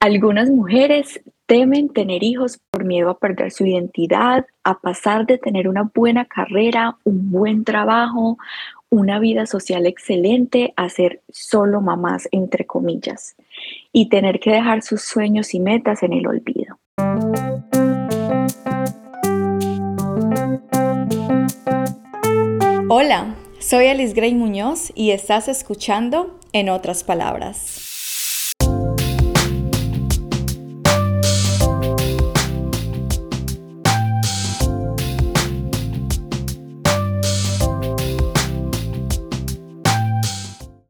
Algunas mujeres temen tener hijos por miedo a perder su identidad, a pasar de tener una buena carrera, un buen trabajo, una vida social excelente a ser solo mamás, entre comillas, y tener que dejar sus sueños y metas en el olvido. Hola, soy Alice Gray Muñoz y estás escuchando En otras palabras.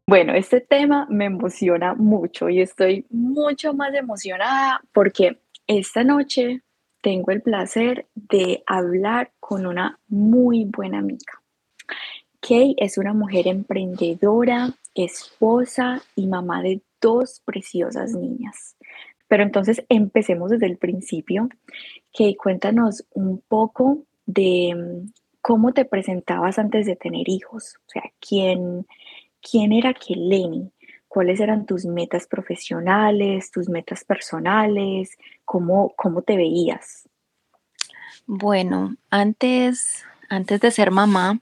Bueno, este tema me emociona mucho y estoy mucho más emocionada porque esta noche tengo el placer de hablar con una muy buena amiga. Kay es una mujer emprendedora, esposa y mamá de dos preciosas niñas. Pero entonces empecemos desde el principio. Kay, cuéntanos un poco de mm, cómo te presentabas antes de tener hijos. O sea, quién, ¿Quién era Keleni? ¿Cuáles eran tus metas profesionales, tus metas personales? ¿Cómo, cómo te veías? Bueno, antes, antes de ser mamá,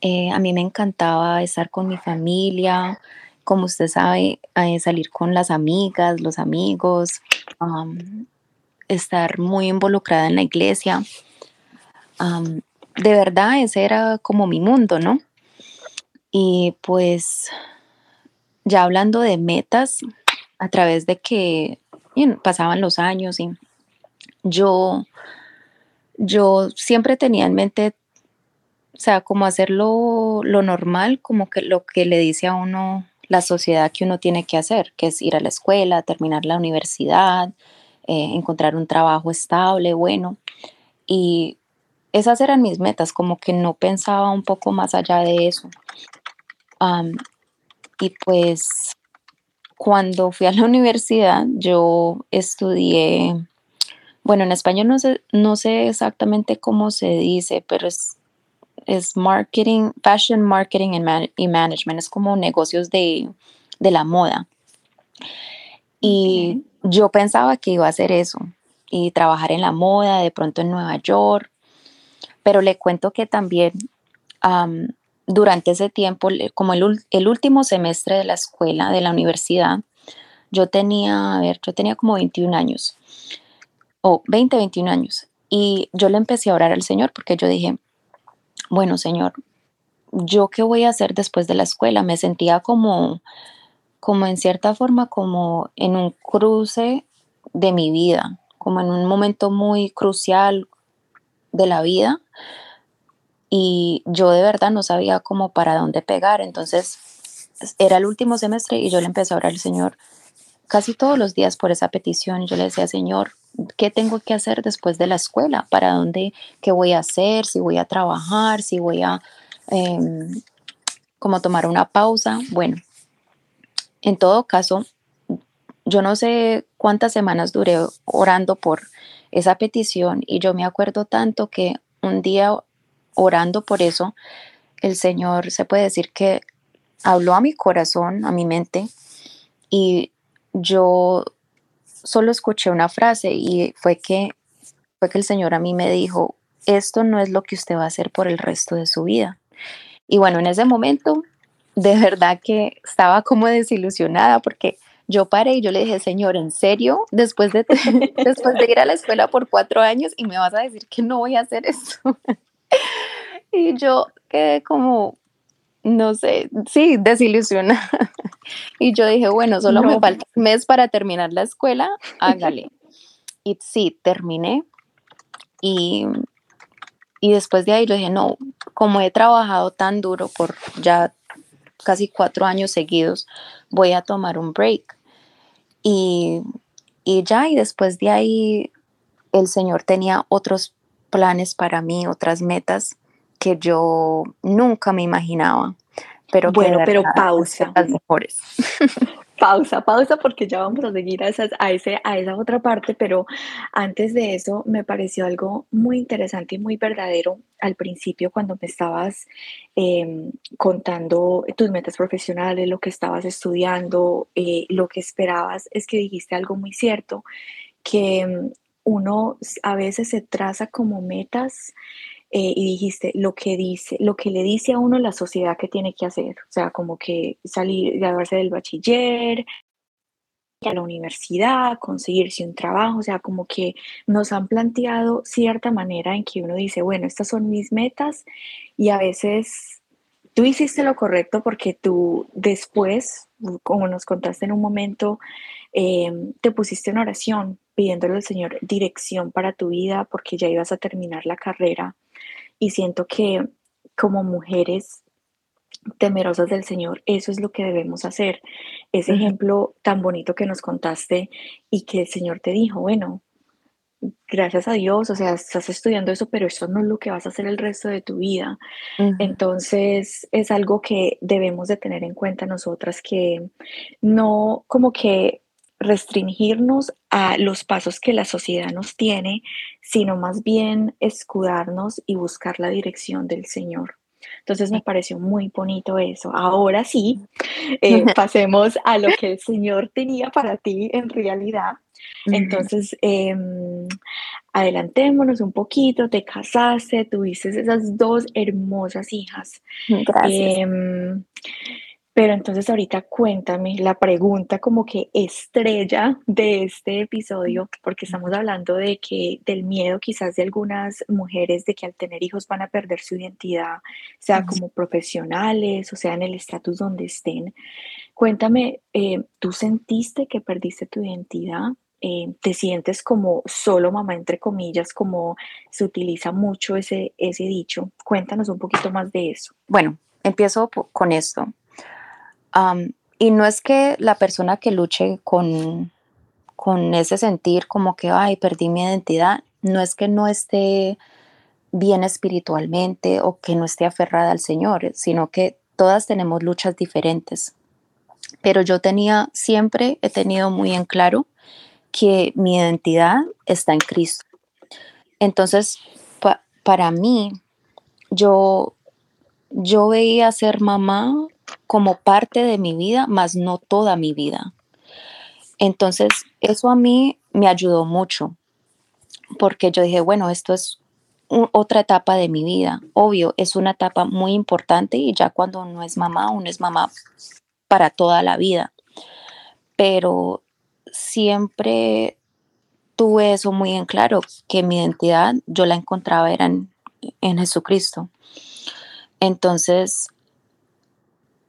eh, a mí me encantaba estar con mi familia, como usted sabe, eh, salir con las amigas, los amigos, estar muy involucrada en la iglesia. de verdad, ese era como mi mundo, ¿no? Y pues ya hablando de metas, a través de que pasaban los años y yo, yo siempre tenía en mente, o sea, como hacer lo, normal, como que lo que le dice a uno la sociedad que uno tiene que hacer, que es ir a la escuela, terminar la universidad, eh, encontrar un trabajo estable, bueno. Y esas eran mis metas, como que no pensaba un poco más allá de eso y pues cuando fui a la universidad, yo estudié, bueno, en español no sé, no sé exactamente cómo se dice, pero es, es marketing, fashion marketing y management, es como negocios de, de la moda. Y yo pensaba que iba a hacer eso y trabajar en la moda, de pronto en Nueva York, pero le cuento que también durante ese tiempo, como el, último semestre de la escuela, de la universidad, yo tenía, a ver, yo tenía como 21 años, o 20, 21 años, y yo le empecé a orar al Señor porque yo dije, bueno, Señor, ¿yo qué voy a hacer después de la escuela? Me sentía como, como en cierta forma, como en un cruce de mi vida, como en un momento muy crucial de la vida y yo de verdad no sabía cómo para dónde pegar. Entonces era el último semestre y yo le empecé a orar al Señor casi todos los días por esa petición. Yo le decía, Señor, ¿qué tengo que hacer después de la escuela? ¿Para dónde? ¿Qué voy a hacer? ¿Si voy a trabajar? ¿Si voy a em, como tomar una pausa? Bueno, en todo caso, yo no sé cuántas semanas duré orando por esa petición y yo me acuerdo tanto que un día orando por eso, el Señor se puede decir que habló a mi corazón, a mi mente, y yo solo escuché una frase y fue que, fue que el Señor a mí me dijo, esto no es lo que usted va a hacer por el resto de su vida. Y bueno, en ese momento, de verdad que estaba como desilusionada porque yo paré y yo le dije, Señor, ¿en serio? Después de, después de ir a la escuela por cuatro años y me vas a decir que no voy a hacer esto. Y yo quedé como, no sé, sí, desilusionada. Y yo dije, bueno, solo me falta un mes para terminar la escuela, hágale. Y sí, terminé. Y, y después de ahí le dije, no, como he trabajado tan duro por ya casi cuatro años seguidos, voy a tomar un break. Y, y ya, y después de ahí el Señor tenía otros planes para mí, otras metas que yo nunca me imaginaba. Pero bueno, pero pausa. Las mejores. pausa, pausa, porque ya vamos a seguir a, esas, a, ese, a esa otra parte, pero antes de eso me pareció algo muy interesante y muy verdadero al principio cuando me estabas em, contando tus metas profesionales, lo que estabas estudiando, eh, lo que esperabas, es que dijiste algo muy cierto, que em, uno a veces se traza como metas eh, y dijiste lo que dice, lo que le dice a uno la sociedad que tiene que hacer, o sea, como que salir, graduarse del bachiller, a la universidad, conseguirse un trabajo, o sea, como que nos han planteado cierta manera en que uno dice, bueno, estas son mis metas y a veces tú hiciste lo correcto porque tú después, como nos contaste en un momento, em, te pusiste en oración pidiéndole al Señor dirección para tu vida porque ya ibas a terminar la carrera y siento que como mujeres temerosas del Señor, eso es lo que debemos hacer. Ese ejemplo tan bonito que nos contaste y que el Señor te dijo, bueno, gracias a Dios, o sea, estás estudiando eso, pero eso no es lo que vas a hacer el resto de tu vida. Entonces, es algo que debemos de tener en cuenta nosotras, que no como que restringirnos a los pasos que la sociedad nos tiene, sino más bien escudarnos y buscar la dirección del Señor. Entonces me pareció muy bonito eso. Ahora sí, eh, pasemos a lo que el Señor tenía para ti en realidad. Entonces, em, adelantémonos un poquito, te casaste, tuviste esas dos hermosas hijas. Gracias. Em, pero entonces ahorita cuéntame la pregunta como que estrella de este episodio, porque estamos hablando de que del miedo quizás de algunas mujeres de que al tener hijos van a perder su identidad, sea como profesionales o sea en el estatus donde estén. Cuéntame, eh, ¿tú sentiste que perdiste tu identidad? Eh, ¿Te sientes como solo mamá, entre comillas, como se utiliza mucho ese, ese dicho? Cuéntanos un poquito más de eso. Bueno, empiezo con esto y no es que la persona que luche con, con ese sentir como que, ay, perdí mi identidad, no es que no esté bien espiritualmente o que no esté aferrada al Señor, sino que todas tenemos luchas diferentes. Pero yo tenía, siempre he tenido muy en claro que mi identidad está en Cristo. Entonces, para mí, yo, yo veía ser mamá como parte de mi vida, más no toda mi vida. Entonces, eso a mí me ayudó mucho, porque yo dije, bueno, esto es otra etapa de mi vida. Obvio, es una etapa muy importante y ya cuando uno es mamá, uno es mamá para toda la vida. Pero siempre tuve eso muy en claro, que mi identidad yo la encontraba era en, en Jesucristo. Entonces,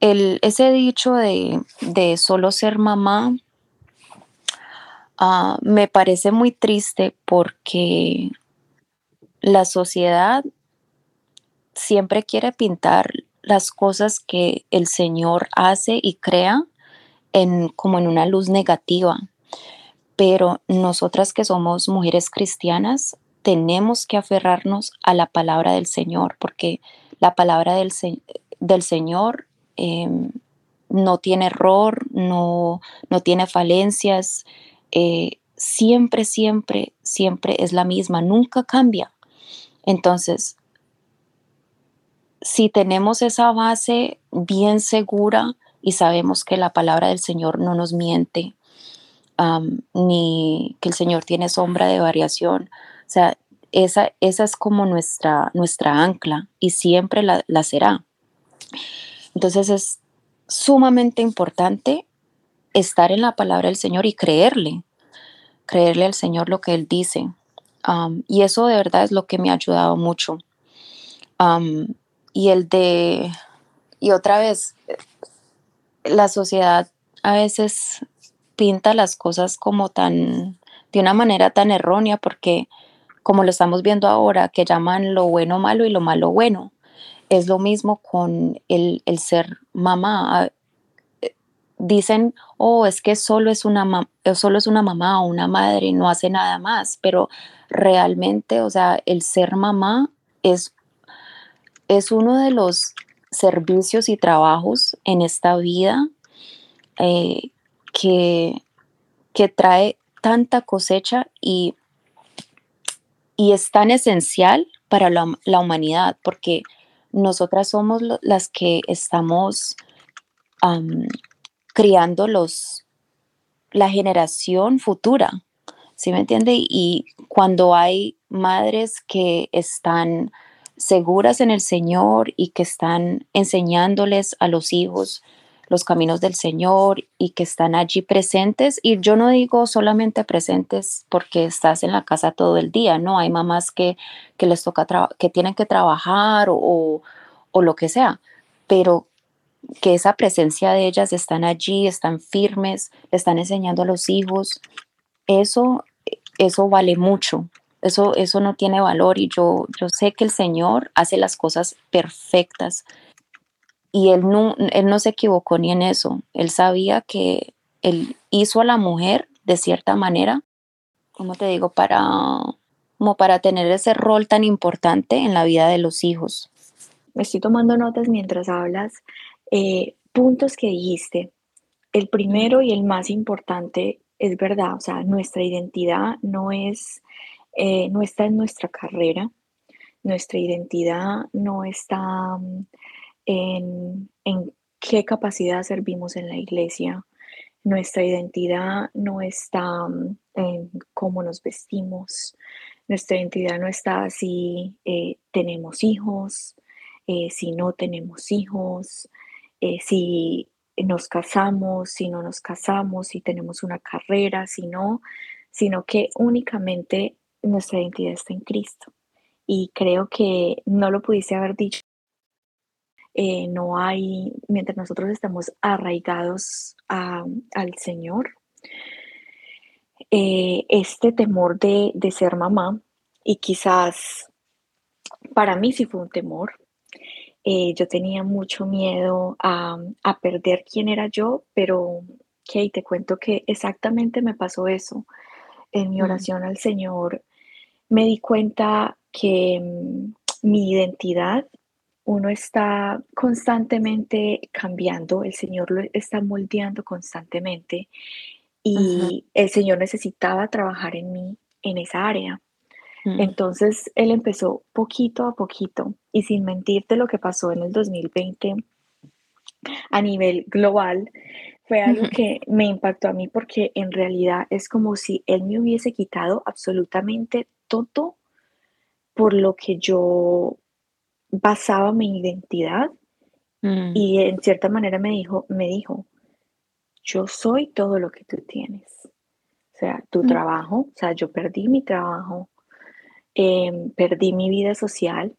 ese dicho de, solo ser mamá ah, me parece muy triste porque la sociedad siempre quiere pintar las cosas que el Señor hace y crea en, como en una luz negativa. Pero nosotras que somos mujeres cristianas tenemos que aferrarnos a la palabra del Señor, porque la palabra del, del Señor Em, no tiene error, no, no tiene falencias, eh, siempre, siempre, siempre es la misma, nunca cambia. Entonces, si tenemos esa base bien segura y sabemos que la palabra del Señor no nos miente, ni que el Señor tiene sombra de variación, o sea, esa, esa es como nuestra, nuestra ancla y siempre la, la será. Entonces es sumamente importante estar en la palabra del Señor y creerle, creerle al Señor lo que Él dice. y eso de verdad es lo que me ha ayudado mucho. y el de, y otra vez, la sociedad a veces pinta las cosas como tan, de una manera tan errónea, porque como lo estamos viendo ahora, que llaman lo bueno malo y lo malo bueno. Es lo mismo con el, ser mamá. Eh, dicen, oh, es que solo es, una solo es una mamá o una madre, y no hace nada más, pero realmente, o sea, el ser mamá es, es uno de los servicios y trabajos en esta vida eh, que, que trae tanta cosecha y, y es tan esencial para la, humanidad, porque nosotras somos las que estamos criando los, la generación futura, ¿sí me entiende? Y cuando hay madres que están seguras en el Señor y que están enseñándoles a los hijos los caminos del Señor y que están allí presentes. Y yo no digo solamente presentes porque estás en la casa todo el día, no, hay mamás que, que les toca, que tienen que trabajar o, o lo que sea, pero que esa presencia de ellas están allí, están firmes, están enseñando a los hijos, eso, eso vale mucho. Eso, eso no tiene valor y yo, yo sé que el Señor hace las cosas perfectas y él no, él no se equivocó ni en eso. Él sabía que él hizo a la mujer de cierta manera, como te digo, para, como para tener ese rol tan importante en la vida de los hijos. Me estoy tomando notas mientras hablas. Eh, puntos que dijiste. El primero y el más importante es verdad, o sea, nuestra identidad no es, eh, no está en nuestra carrera, nuestra identidad no está en, qué capacidad servimos en la iglesia. Nuestra identidad no está mm, en cómo nos vestimos. Nuestra identidad no está si eh, tenemos hijos, eh, si no tenemos hijos, eh, si nos casamos, si no nos casamos, si tenemos una carrera, si no, sino que únicamente nuestra identidad está en Cristo. Y creo que no lo pudiste haber dicho eh, no hay, mientras nosotros estamos arraigados al Señor, eh, este temor de, ser mamá, y quizás para mí sí fue un temor, eh, yo tenía mucho miedo a, perder quién era yo, pero Kate, te cuento que exactamente me pasó eso. En mi mm. oración al Señor me di cuenta que mm, mi identidad uno está constantemente cambiando, el Señor lo está moldeando constantemente y el Señor necesitaba trabajar en mí en esa área. Mm. Entonces Él empezó poquito a poquito y sin mentirte lo que pasó en el 2020 a nivel global fue algo que me impactó a mí porque en realidad es como si Él me hubiese quitado absolutamente todo por lo que yo basaba mi identidad mm. y en cierta manera me dijo, me dijo, yo soy todo lo que tú tienes. O sea, tu mm. trabajo, o sea, yo perdí mi trabajo, em, perdí mi vida social,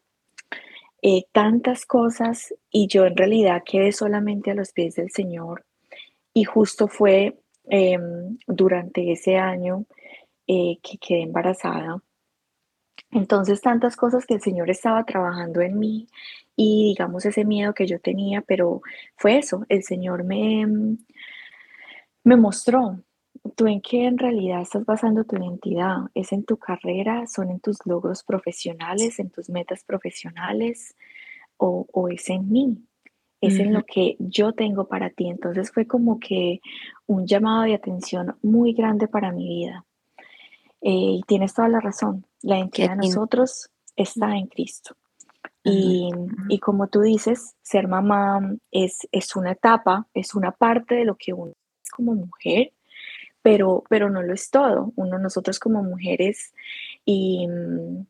eh, tantas cosas y yo en realidad quedé solamente a los pies del Señor. Y justo fue em, durante ese año eh, que quedé embarazada entonces, tantas cosas que el Señor estaba trabajando en mí y digamos ese miedo que yo tenía, pero fue eso, el Señor me, me mostró, tú en qué en realidad estás basando tu identidad, es en tu carrera, son en tus logros profesionales, en tus metas profesionales o, es en mí, es en lo que yo tengo para ti. Entonces fue como que un llamado de atención muy grande para mi vida. Eh, y tienes toda la razón, la identidad de nosotros está en Cristo. Y, como tú dices, ser mamá es, es una etapa, es una parte de lo que uno es como mujer, pero, pero no lo es todo. Uno, nosotros como mujeres y, mm,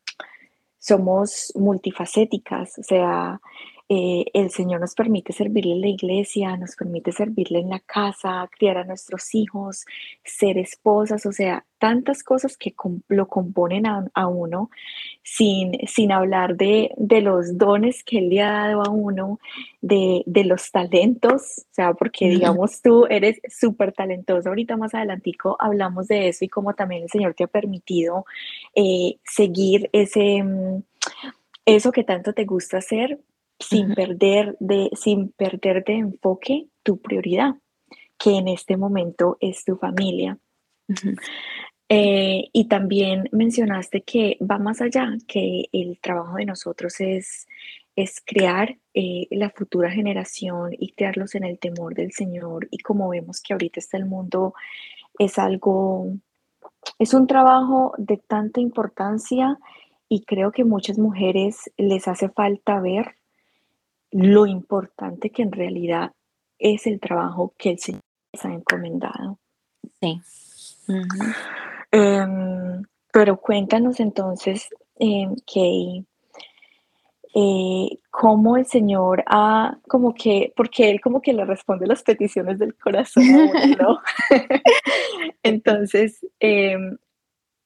somos multifacéticas, o sea, eh, el Señor nos permite servirle en la iglesia, nos permite servirle en la casa, criar a nuestros hijos, ser esposas, o sea, tantas cosas que lo componen a, uno, sin, sin hablar de, los dones que Él le ha dado a uno, de, los talentos, o sea, porque digamos tú eres súper talentoso, ahorita más adelantico hablamos de eso y como también el Señor te ha permitido eh, seguir ese... Mm, eso que tanto te gusta hacer, sin, perder de, sin perder de enfoque tu prioridad, que en este momento es tu familia. Eh, y también mencionaste que va más allá, que el trabajo de nosotros es es crear eh, la futura generación y crearlos en el temor del Señor. Y como vemos que ahorita está el mundo, es algo, es un trabajo de tanta importancia y creo que muchas mujeres les hace falta ver lo importante que en realidad es el trabajo que el Señor les ha encomendado. Sí. Em, pero cuéntanos entonces, eh, Kay, eh, cómo el Señor ha, como que, porque Él como que le responde las peticiones del corazón ¿no? Entonces, em,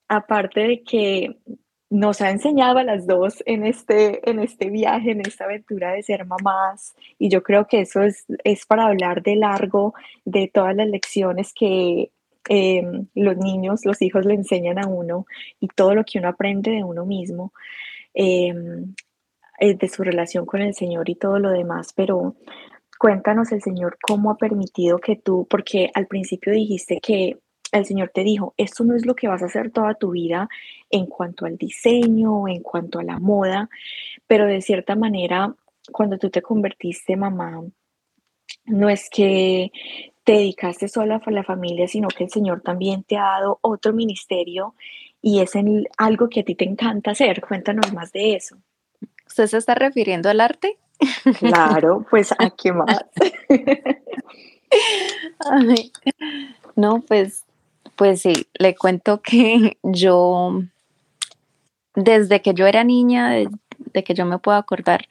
aparte de que nos ha enseñado a las dos en este, en este viaje, en esta aventura de ser mamás, y yo creo que eso es, es para hablar de largo de todas las lecciones que em, los niños, los hijos le enseñan a uno y todo lo que uno aprende de uno mismo. Em, eh, de su relación con el Señor y todo lo demás, pero cuéntanos el Señor cómo ha permitido que tú, porque al principio dijiste que el Señor te dijo, esto no es lo que vas a hacer toda tu vida en cuanto al diseño, en cuanto a la moda, pero de cierta manera, cuando tú te convertiste mamá, no es que te dedicaste sola a la familia, sino que el Señor también te ha dado otro ministerio y es en algo que a ti te encanta hacer. Cuéntanos más de eso. ¿Usted se está refiriendo al arte? Claro, pues a qué más. no, pues, pues sí, le cuento que yo, desde que yo era niña, de, que yo me puedo acordar,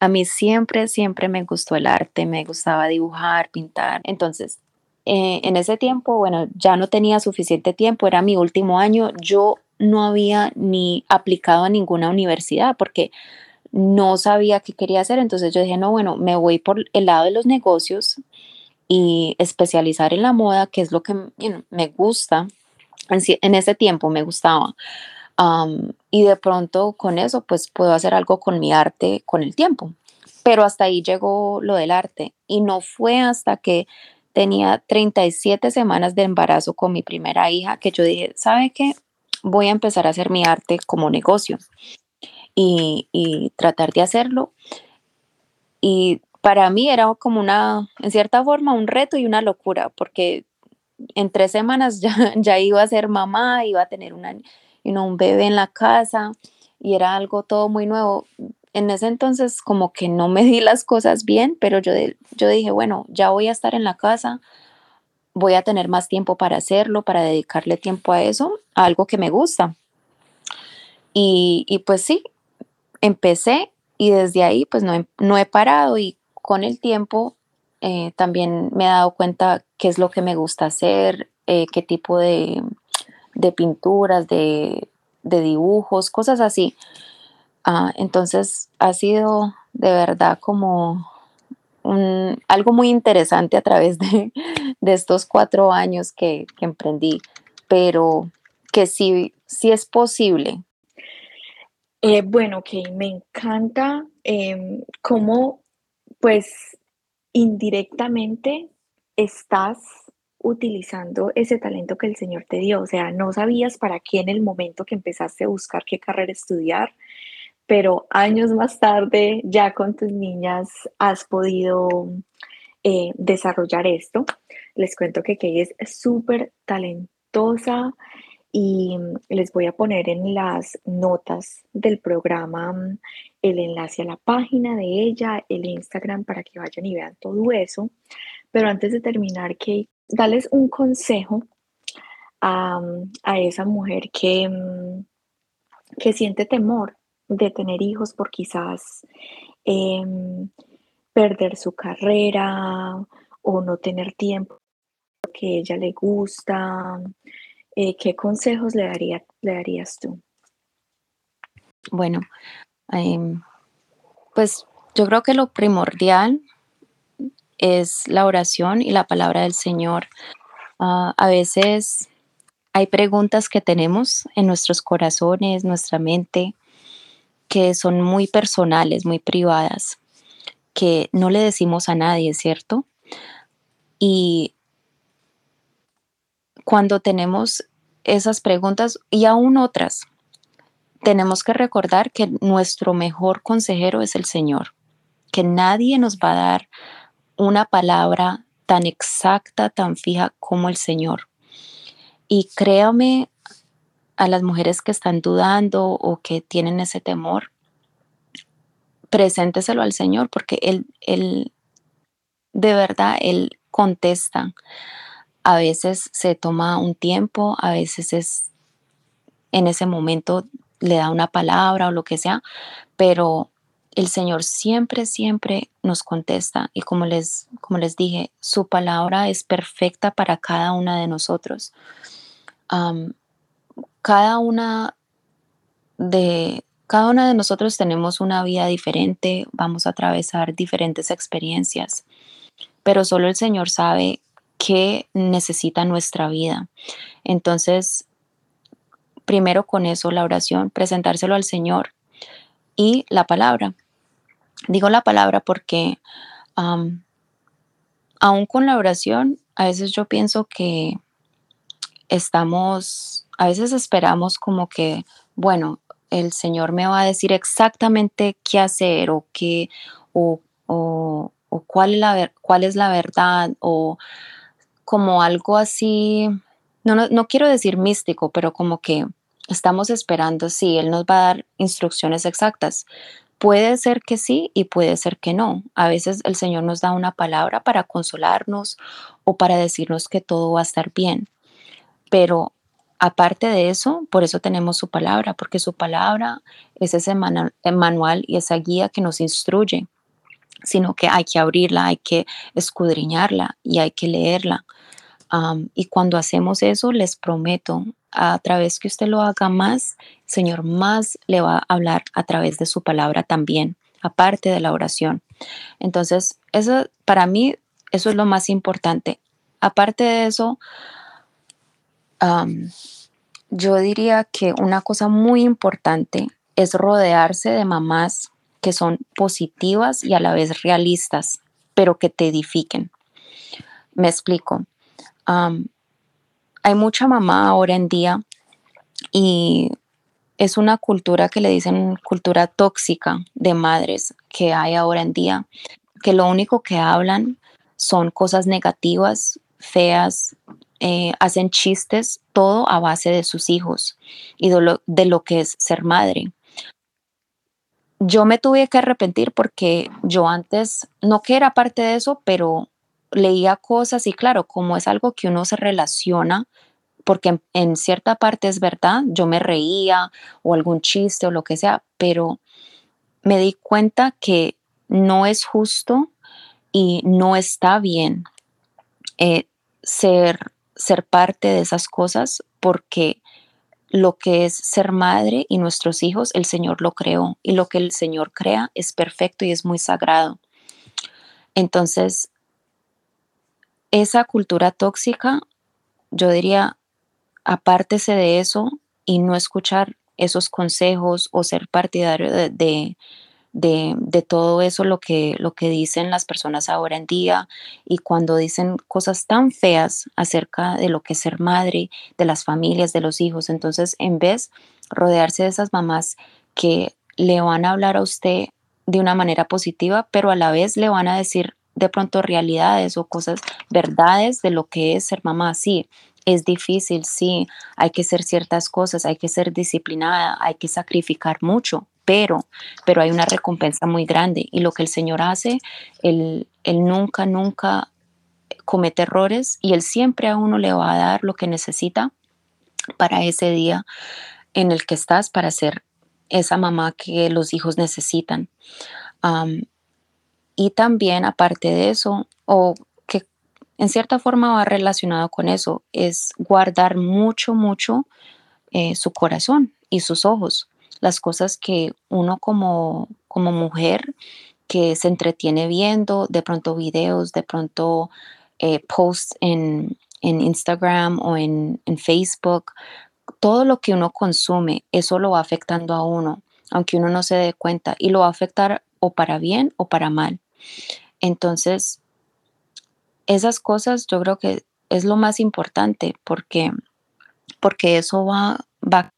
a mí siempre, siempre me gustó el arte, me gustaba dibujar, pintar. Entonces, eh, en ese tiempo, bueno, ya no tenía suficiente tiempo, era mi último año, yo no había ni aplicado a ninguna universidad porque no sabía qué quería hacer, entonces yo dije, no, bueno, me voy por el lado de los negocios y especializar en la moda, que es lo que me gusta, en, ese tiempo me gustaba. Y de pronto con eso, pues puedo hacer algo con mi arte con el tiempo. Pero hasta ahí llegó lo del arte y no fue hasta que tenía 37 semanas de embarazo con mi primera hija que yo dije, ¿sabe qué? Voy a empezar a hacer mi arte como negocio y, tratar de hacerlo. Y para mí era como una, en cierta forma, un reto y una locura, porque en tres semanas ya, ya iba a ser mamá, iba a tener una, un bebé en la casa y era algo todo muy nuevo. En ese entonces como que no me di las cosas bien, pero yo, yo dije, bueno, ya voy a estar en la casa, voy a tener más tiempo para hacerlo, para dedicarle tiempo a eso, a algo que me gusta. Y, y pues sí, empecé y desde ahí pues no no he parado y con el tiempo eh, también me he dado cuenta qué es lo que me gusta hacer, eh, qué tipo de, pinturas, de, dibujos, cosas así. Ah, entonces ha sido de verdad como algo muy interesante a través de, estos cuatro años que, emprendí, pero que sí, sí es posible, eh, bueno, que me encanta em, cómo, pues, indirectamente estás utilizando ese talento que el Señor te dio. O sea, no sabías para qué en el momento que empezaste a buscar qué carrera estudiar, pero años más tarde, ya con tus niñas, has podido eh, desarrollar esto. Les cuento que Kay es súper talentosa, y les voy a poner en las notas del programa mm, el enlace a la página de ella, el Instagram para que vayan y vean todo eso. Pero antes de terminar, que darles un consejo a, esa mujer que, que siente temor de tener hijos por quizás em, perder su carrera o no tener tiempo que ella le gusta eh, ¿qué consejos le, daría, le darías tú? Bueno, em, pues yo creo que lo primordial es la oración y la palabra del Señor. Ah, a veces hay preguntas que tenemos en nuestros corazones, nuestra mente, que son muy personales, muy privadas, que no le decimos a nadie, ¿cierto? Y cuando tenemos esas preguntas y aún otras tenemos que recordar que nuestro mejor consejero es el Señor, que nadie nos va a dar una palabra tan exacta, tan fija como el Señor. Y créame a las mujeres que están dudando o que tienen ese temor, presénteselo al Señor porque Él, él de verdad, Él contesta. A veces se toma un tiempo, a veces es en ese momento le da una palabra o lo que sea, pero el Señor siempre, siempre nos contesta y como les, como les dije, su palabra es perfecta para cada una de nosotros. cada una de cada una de nosotros tenemos una vida diferente, vamos a atravesar diferentes experiencias, pero solo el Señor sabe qué necesita nuestra vida. Entonces, primero con eso, la oración, presentárselo al Señor y la palabra. Digo la palabra porque aún con la oración, a veces yo pienso que estamos, a veces esperamos como que, bueno, el Señor me va a decir exactamente qué hacer o qué, o, cuál, es la, cuál es la verdad, o como algo así, no, no, no quiero decir místico, pero como que estamos esperando, sí, Él nos va a dar instrucciones exactas. Puede ser que sí y puede ser que no. A veces el Señor nos da una palabra para consolarnos o para decirnos que todo va a estar bien. Pero aparte de eso, por eso tenemos su palabra, porque su palabra es ese manual y esa guía que nos instruye, sino que hay que abrirla, hay que escudriñarla y hay que leerla. y cuando hacemos eso, les prometo, a través que usted lo haga más, Señor más le va a hablar a través de su palabra también, aparte de la oración. Entonces, eso para mí, eso es lo más importante. Aparte de eso, yo diría que una cosa muy importante es rodearse de mamás que son positivas y a la vez realistas, pero que te edifiquen. Me explico. Hay mucha mamá ahora en día y es una cultura que le dicen cultura tóxica de madres que hay ahora en día, que lo único que hablan son cosas negativas, feas, eh, hacen chistes, todo a base de sus hijos y de lo, de lo que es ser madre. Yo me tuve que arrepentir porque yo antes, no que era parte de eso, pero leía cosas y claro, como es algo que uno se relaciona, porque en, cierta parte es verdad, yo me reía o algún chiste o lo que sea, pero me di cuenta que no es justo y no está bien eh, ser ser parte de esas cosas porque lo que es ser madre y nuestros hijos, el Señor lo creó y lo que el Señor crea es perfecto y es muy sagrado. Entonces, esa cultura tóxica, yo diría, apártese de eso y no escuchar esos consejos o ser partidario de, de, todo eso, lo que, lo que dicen las personas ahora en día y cuando dicen cosas tan feas acerca de lo que es ser madre, de las familias, de los hijos. Entonces, en vez rodearse de esas mamás que le van a hablar a usted de una manera positiva, pero a la vez le van a decir de pronto realidades o cosas, verdades de lo que es ser mamá. Sí, es difícil, sí, hay que hacer ciertas cosas, hay que ser disciplinada, hay que sacrificar mucho, pero, pero hay una recompensa muy grande. Y lo que el Señor hace, Él, él nunca, nunca comete errores y Él siempre a uno le va a dar lo que necesita para ese día en el que estás, para ser esa mamá que los hijos necesitan. Y también, aparte de eso, o que en cierta forma va relacionado con eso, es guardar mucho, mucho eh, su corazón y sus ojos las cosas que uno como, como mujer que se entretiene viendo, de pronto videos, de pronto eh, posts en, Instagram o en, en, Facebook, todo lo que uno consume, eso lo va afectando a uno, aunque uno no se dé cuenta, y lo va a afectar o para bien o para mal. Entonces, esas cosas yo creo que es lo más importante porque, porque eso va, va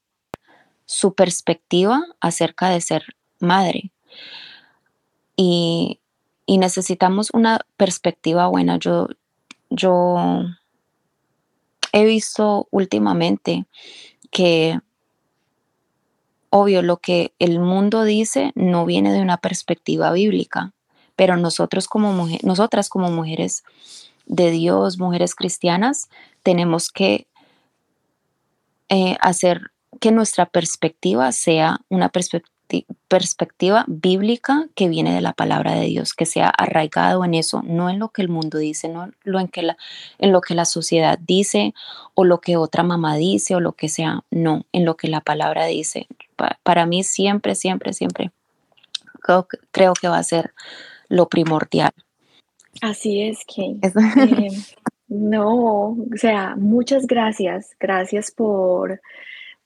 su perspectiva acerca de ser madre. Y, necesitamos una perspectiva buena. Yo, yo he visto últimamente que obvio lo que el mundo dice no viene de una perspectiva bíblica, pero nosotros como nosotras como mujeres de Dios, mujeres cristianas, tenemos que eh, hacer que nuestra perspectiva sea una perspectiva bíblica que viene de la palabra de Dios, que sea arraigado en eso, no en lo que el mundo dice, no en, que la, en lo que la sociedad dice o lo que otra mamá dice o lo que sea, no, en lo que la palabra dice. para mí siempre, siempre, siempre creo, creo que va a ser lo primordial. Así es que... Eh, no, o sea, muchas gracias. Gracias por,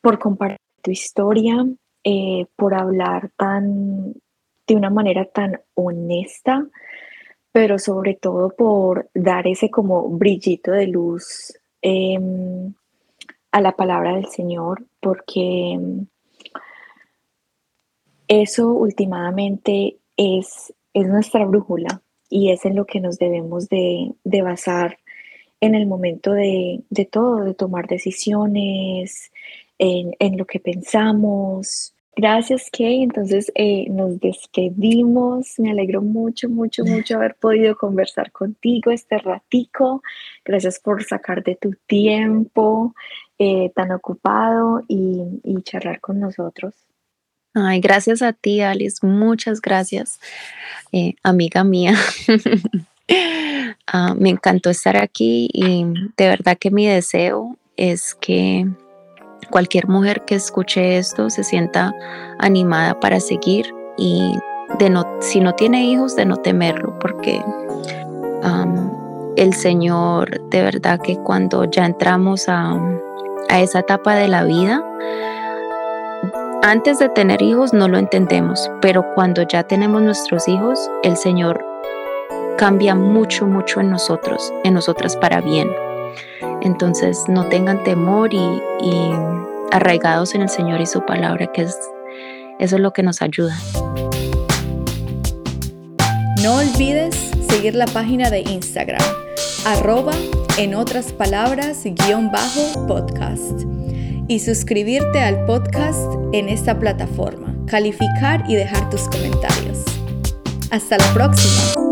por compartir tu historia, eh, por hablar tan, de una manera tan honesta, pero sobre todo por dar ese como brillito de luz em, a la palabra del Señor, porque eso últimamente es, es nuestra brújula y es en lo que nos debemos de, basar en el momento de, todo, de tomar decisiones, en, lo que pensamos. Gracias, Kay. Entonces eh, nos despedimos. Me alegro mucho, mucho, mucho haber podido conversar contigo este ratico. Gracias por sacar de tu tiempo eh, tan ocupado y, y charlar con nosotros. Ay, gracias a ti, Alice. Muchas gracias, eh, amiga mía. Ah, me encantó estar aquí y de verdad que mi deseo es que cualquier mujer que escuche esto se sienta animada para seguir y de no, si no tiene hijos, de no temerlo, porque el Señor, de verdad que cuando ya entramos a, a esa etapa de la vida, antes de tener hijos no lo entendemos, pero cuando ya tenemos nuestros hijos, el Señor cambia mucho, mucho en nosotros, en nosotras para bien. Entonces no tengan temor y, arraigados en el Señor y su palabra, que es, eso es lo que nos ayuda. No olvides seguir la página de Instagram, arroba en otras palabras, guion bajo podcast y suscribirte al podcast en esta plataforma, calificar y dejar tus comentarios. Hasta la próxima.